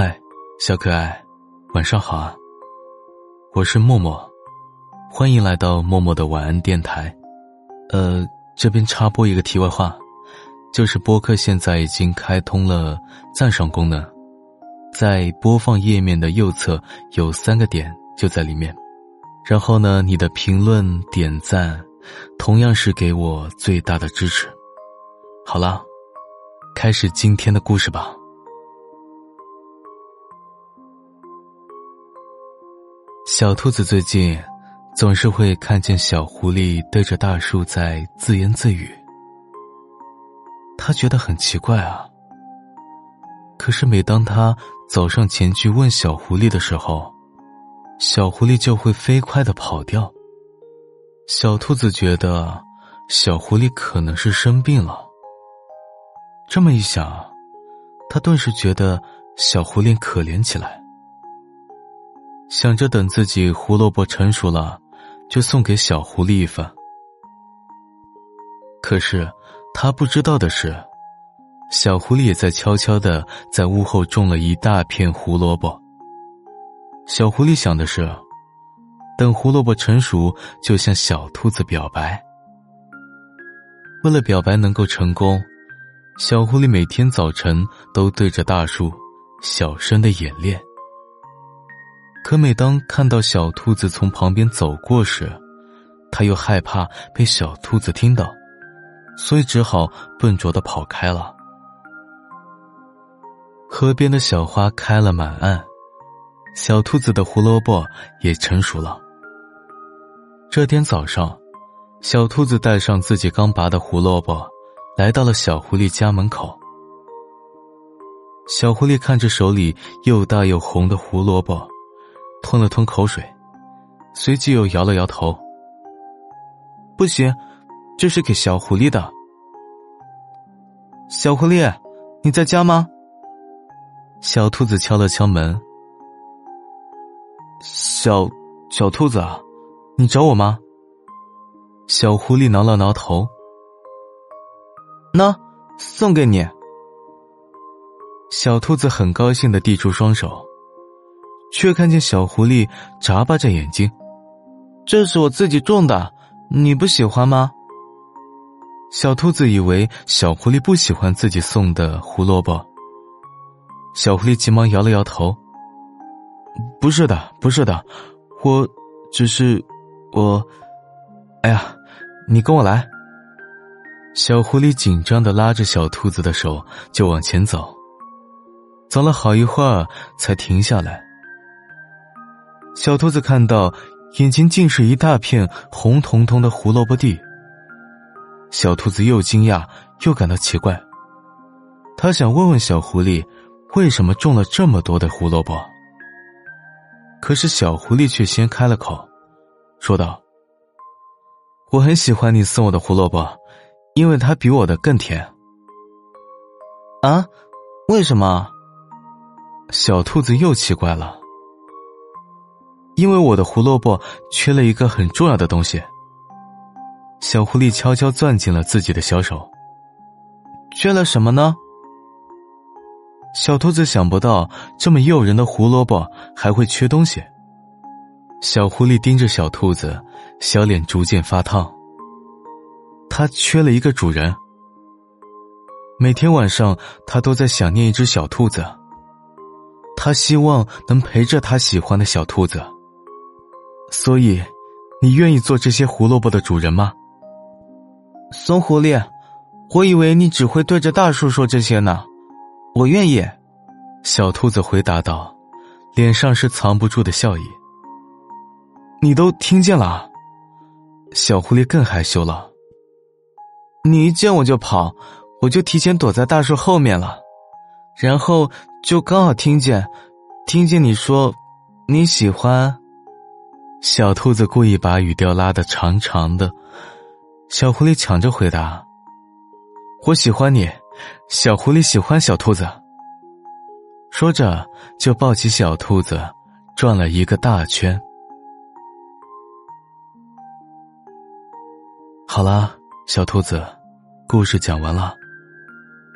嗨，小可爱，晚上好啊！我是默默，欢迎来到默默的晚安电台。呃，这边插播一个题外话，就是播客现在已经开通了赞赏功能，在播放页面的右侧有三个点，就在里面。然后呢，你的评论、点赞，同样是给我最大的支持。好了，开始今天的故事吧。小兔子最近总是会看见小狐狸对着大树在自言自语，他觉得很奇怪啊。可是每当他走上前去问小狐狸的时候，小狐狸就会飞快的跑掉。小兔子觉得小狐狸可能是生病了。这么一想，他顿时觉得小狐狸可怜起来。想着等自己胡萝卜成熟了，就送给小狐狸一份。可是他不知道的是，小狐狸也在悄悄的在屋后种了一大片胡萝卜。小狐狸想的是，等胡萝卜成熟，就向小兔子表白。为了表白能够成功，小狐狸每天早晨都对着大树小声的演练。可每当看到小兔子从旁边走过时，他又害怕被小兔子听到，所以只好笨拙的跑开了。河边的小花开了满岸，小兔子的胡萝卜也成熟了。这天早上，小兔子带上自己刚拔的胡萝卜，来到了小狐狸家门口。小狐狸看着手里又大又红的胡萝卜。吞了吞口水，随即又摇了摇头。不行，这是给小狐狸的。小狐狸，你在家吗？小兔子敲了敲门。小小兔子，你找我吗？小狐狸挠了挠头。那送给你。小兔子很高兴的递出双手。却看见小狐狸眨巴着眼睛，这是我自己种的，你不喜欢吗？小兔子以为小狐狸不喜欢自己送的胡萝卜，小狐狸急忙摇了摇头：“不是的，不是的，我只是我……哎呀，你跟我来。”小狐狸紧张的拉着小兔子的手就往前走，走了好一会儿才停下来。小兔子看到眼前竟是一大片红彤彤的胡萝卜地，小兔子又惊讶又感到奇怪。他想问问小狐狸，为什么种了这么多的胡萝卜？可是小狐狸却先开了口，说道：“我很喜欢你送我的胡萝卜，因为它比我的更甜。”啊？为什么？小兔子又奇怪了。因为我的胡萝卜缺了一个很重要的东西。小狐狸悄悄攥紧了自己的小手。缺了什么呢？小兔子想不到这么诱人的胡萝卜还会缺东西。小狐狸盯着小兔子，小脸逐渐发烫。它缺了一个主人。每天晚上，它都在想念一只小兔子。它希望能陪着它喜欢的小兔子。所以，你愿意做这些胡萝卜的主人吗？松狐狸，我以为你只会对着大树说这些呢。我愿意。小兔子回答道，脸上是藏不住的笑意。你都听见了？小狐狸更害羞了。你一见我就跑，我就提前躲在大树后面了，然后就刚好听见，听见你说你喜欢。小兔子故意把语调拉得长长的，小狐狸抢着回答：“我喜欢你。”小狐狸喜欢小兔子，说着就抱起小兔子，转了一个大圈。好了，小兔子，故事讲完了，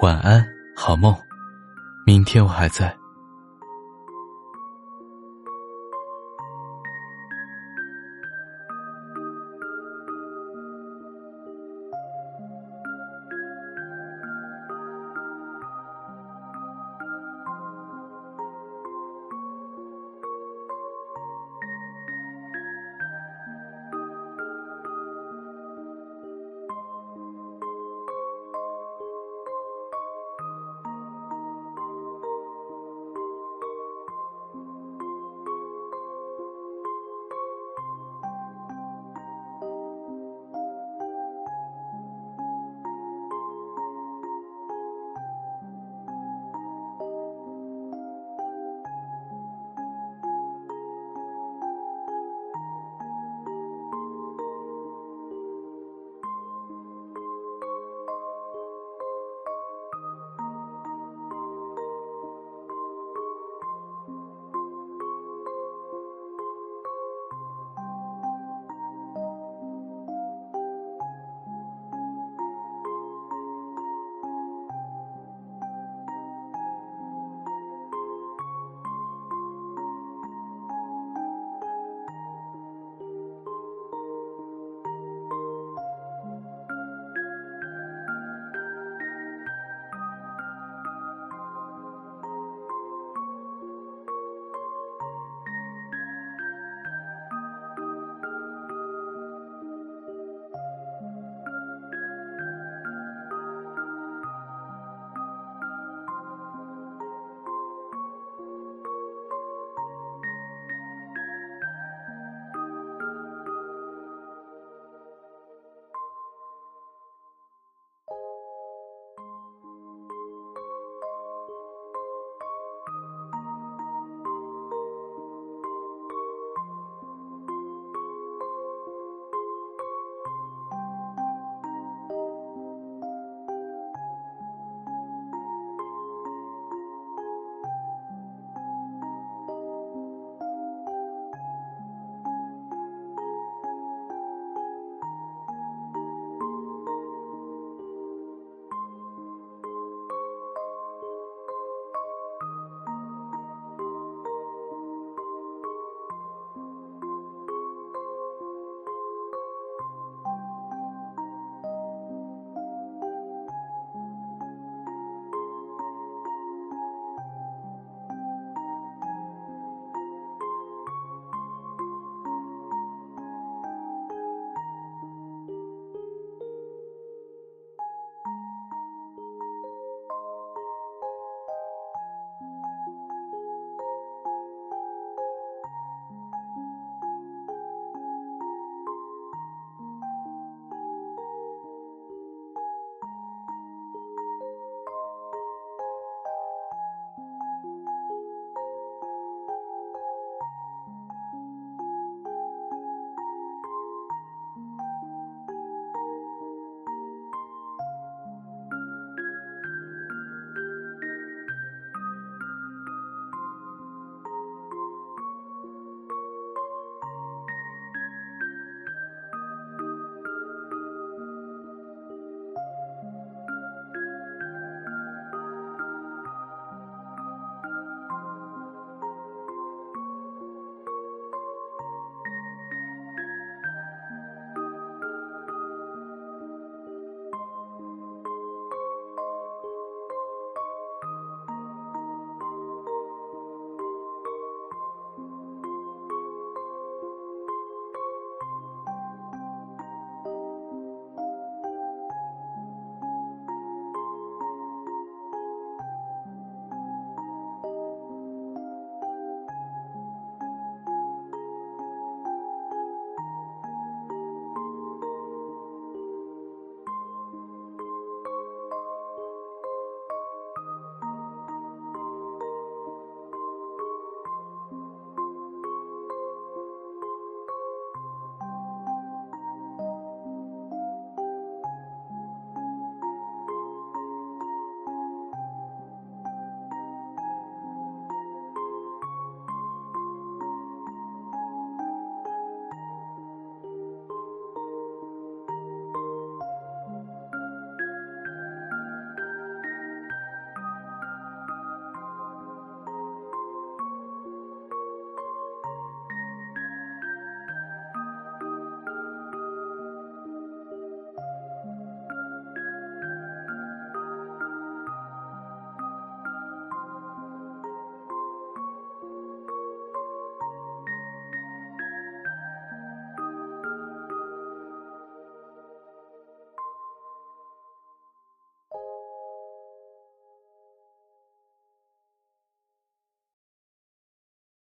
晚安，好梦，明天我还在。